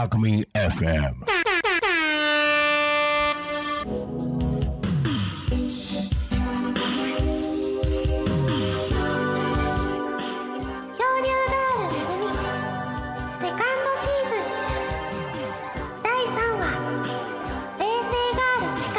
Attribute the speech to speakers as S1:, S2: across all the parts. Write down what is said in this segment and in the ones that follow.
S1: Alchemy FM.
S2: 漂流ガールセカンドシーズン？第3話。冷静ガール。地下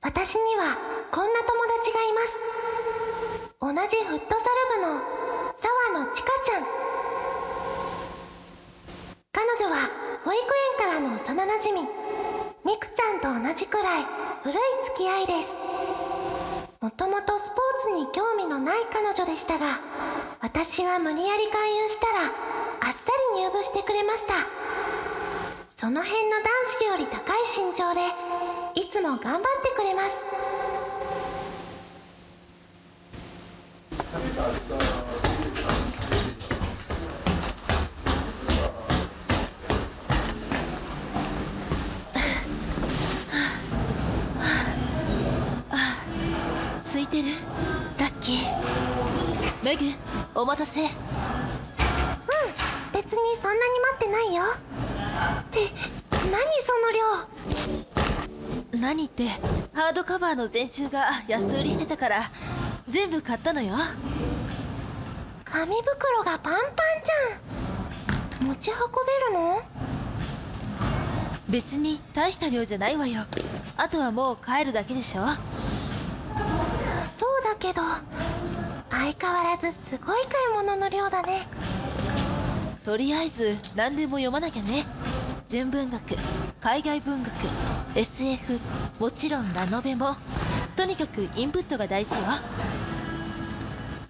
S2: 私にはこんな友達がいます。同じフットサル部の沢野千佳ちゃん。彼女は保育園からの幼なじみみくちゃんと同じくらい古い付き合いです。もともとスポーツに興味のない彼女でしたが私が無理やり勧誘したらあっさり入部してくれました。その辺の男子より高い身長でいつも頑張ってくれます
S3: 空いてるラッキーメグお待たせ。
S2: うん別にそんなに待ってないよ。って何その量？
S3: 何ってハードカバーの全集が安売りしてたから全部買ったのよ。
S2: 紙袋がパンパンじゃん。持ち運べるの？
S3: 別に大した量じゃないわよ。あとはもう帰るだけでしょ。
S2: そうだけど相変わらずすごい買い物の量だね。
S3: とりあえず何でも読まなきゃね。純文学海外文学 SF もちろんラノベも。とにかくインプットが大事よ。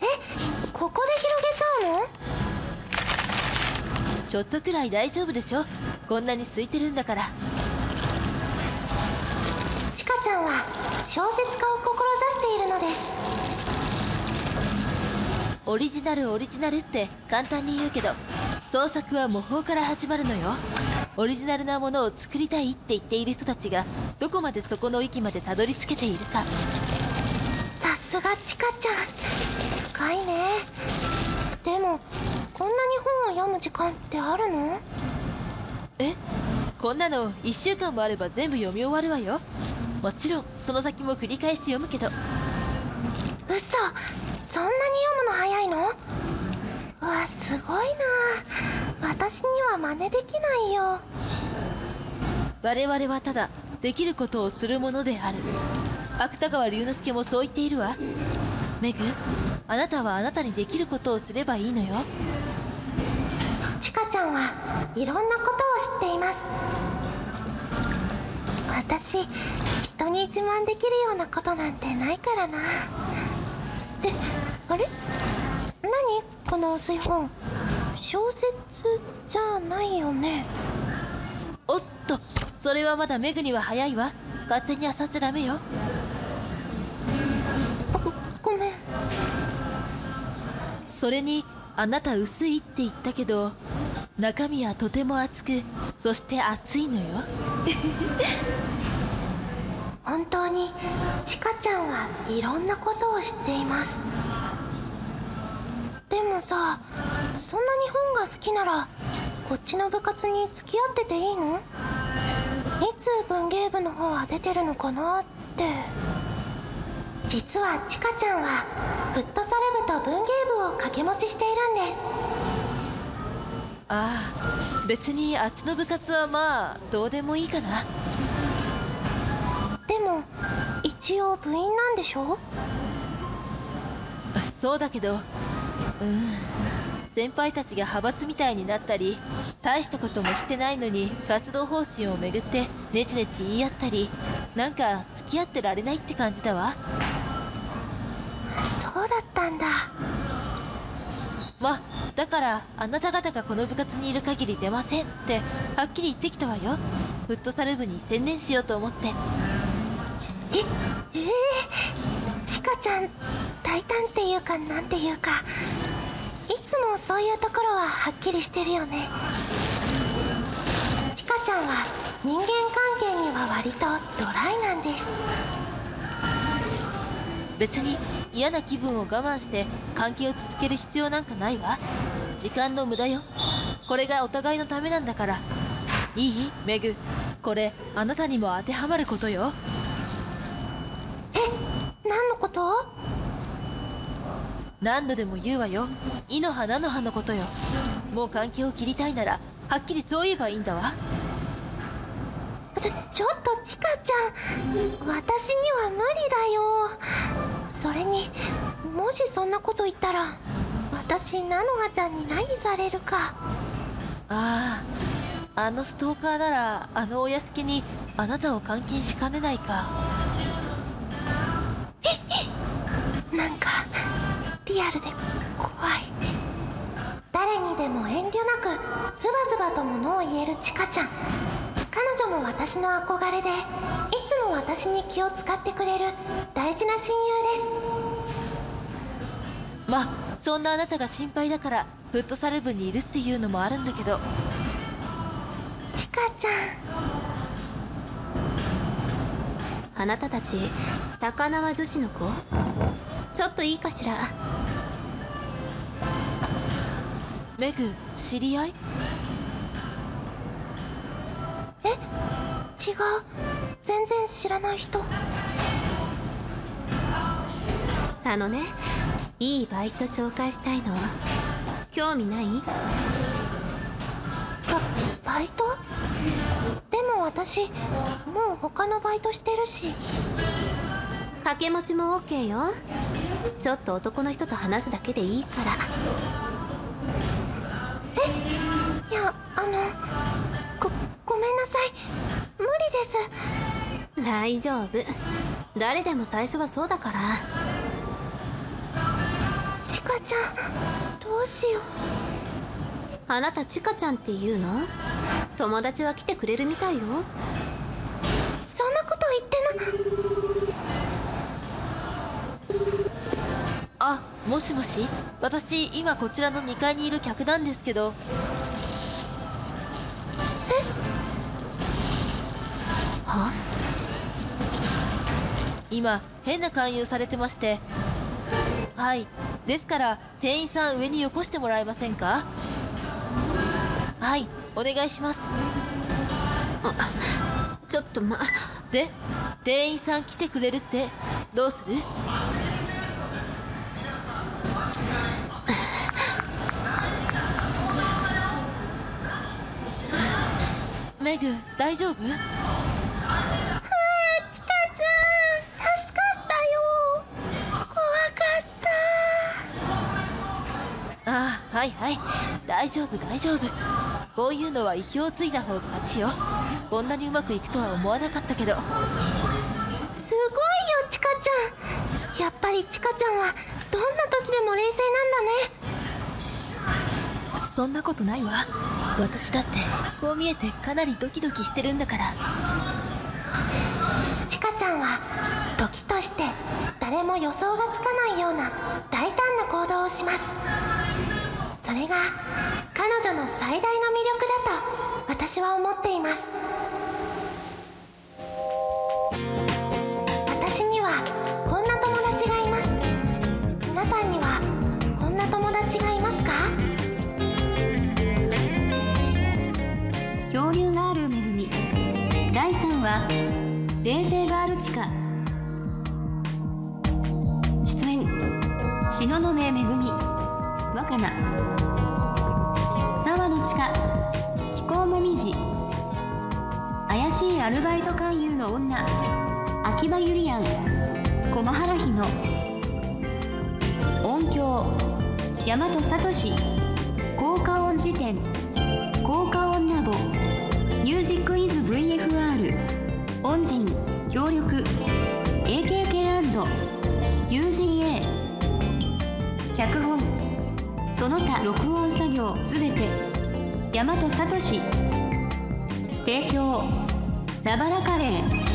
S2: えここで広げちゃうの？
S3: ちょっとくらい大丈夫でしょ。こんなに空いてるんだから。
S2: ちかちゃんは小説家を志しているのです
S3: オリジナルオリジナルって簡単に言うけど創作は模倣から始まるのよ。オリジナルなものを作りたいって言っている人たちがどこまでそこの域までたどり着けているか。
S2: さすがちかちゃん。深いね。でもこんなに本を読む時間ってあるの？
S3: え？こんなの1週間もあれば全部読み終わるわよ。もちろんその先も繰り返し読むけど。
S2: 嘘そんなに読むの早いの？うわすごいな。私には真似できないよ。
S3: 我々はただできることをするものである。芥川龍之介もそう言っているわ。メグあなたはあなたにできることをすればいいのよ。
S2: ちかちゃんはいろんなことを知っています。私人に自慢できるようなことなんてないからな。ってあれ？何？この薄い本。小説じゃないよね。
S3: おっと。それはまだメグには早いわ。勝手に漁っちゃダメよ。
S2: ごごめん。
S3: それにあなた薄いって言ったけど中身はとても厚くそして熱いのよ。
S2: 本当にちかちゃんはいろんなことを知っていますさそんなに本が好きならこっちの部活に付き合ってていいの？いつ文芸部の方は出てるのかなって。実はちかちゃんはフットサル部と文芸部を掛け持ちしているんです。
S3: ああ別にあっちの部活はまあどうでもいいかな。
S2: でも一応部員なんでしょ？
S3: そうだけどうん。先輩たちが派閥みたいになったり大したこともしてないのに活動方針をめぐってネチネチ言い合ったりなんか付き合ってられないって感じだわ。
S2: そうだったんだ。
S3: まだからあなた方がこの部活にいる限り出ませんってはっきり言ってきたわよ。フットサル部に専念しようと思って。
S2: えええちかちゃん大胆っていうかなんていうかいつもそういうところははっきりしてるよね。ちかちゃんは人間関係には割とドライなんです。
S3: 別に嫌な気分を我慢して関係を続ける必要なんかないわ。時間の無駄よ。これがお互いのためなんだから。いい？メグ。これあなたにも当てはまることよ
S2: え何のこと
S3: 何度でも言うわよ「いの葉菜の葉」のことよ。もう関係を切りたいならはっきりそう言えばいいんだわ。
S2: ちょちょっとチカちゃん。私には無理だよ。それにもしそんなこと言ったら私菜の葉ちゃんに何されるか。
S3: あああのストーカーならあのお屋敷にあなたを監禁しかねないか
S2: リアルで怖い。誰にでも遠慮なくズバズバと物を言えるチカちゃん。彼女も私の憧れでいつも私に気を使ってくれる大事な親友です。
S3: まあそんなあなたが心配だからフットサル部にいるっていうのもあるんだけど。
S2: チカちゃん。
S1: あなたたち高輪女子の子？ちょっといいかしら？
S3: メグ知り合い？
S2: え？違う。全然知らない人。
S1: あのねいいバイト紹介したいの。興味ない？
S2: ババイト？でも私もう他のバイトしてるし。
S1: 掛け持ちも OK よ。ちょっと男の人と話すだけでいいから
S2: あのごごめんなさい。無理です。
S1: 大丈夫。誰でも最初はそうだから。
S2: チカちゃんどうしよう。
S1: あなたチカちゃんって言うの？友達は来てくれるみたいよ。
S2: そんなこと言ってな。
S3: あもしもし？私今こちらの2階にいる客なんですけど
S1: は？
S3: 今変な勧誘されてまして。はい。ですから店員さん上によこしてもらえませんか？はい。お願いします。
S1: ちょっとま
S3: で店員さん来てくれるってどうする？メグ大丈夫？いはい。大丈夫大丈夫。こういうのは意表をついた方が勝ちよ。こんなにうまくいくとは思わなかったけど。
S2: すごいよチカちゃん。やっぱりチカちゃんはどんな時でも冷静なんだね。
S3: そんなことないわ。私だってこう見えてかなりドキドキしてるんだから。
S2: チカちゃんは時として誰も予想がつかないような大胆な行動をしますそれが彼女の最大の魅力だと私は思っています。私にはこんな友達がいます。皆さんにはこんな友達がいますか？
S4: 漂流がある恵み。第3話冷静がある地下。出演東雲めぐみ。若菜。沢野千佳気候もみじ。怪しいアルバイト勧誘の女。秋葉ゆりやん。駒原日野音響。大和聡。効果音辞典。効果音ラボミュージックイズ VFR 恩人。協力。AKK& UGA 脚本。その他録音作業すべて大和聡。提供なばらカレー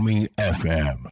S5: Alchemy FM.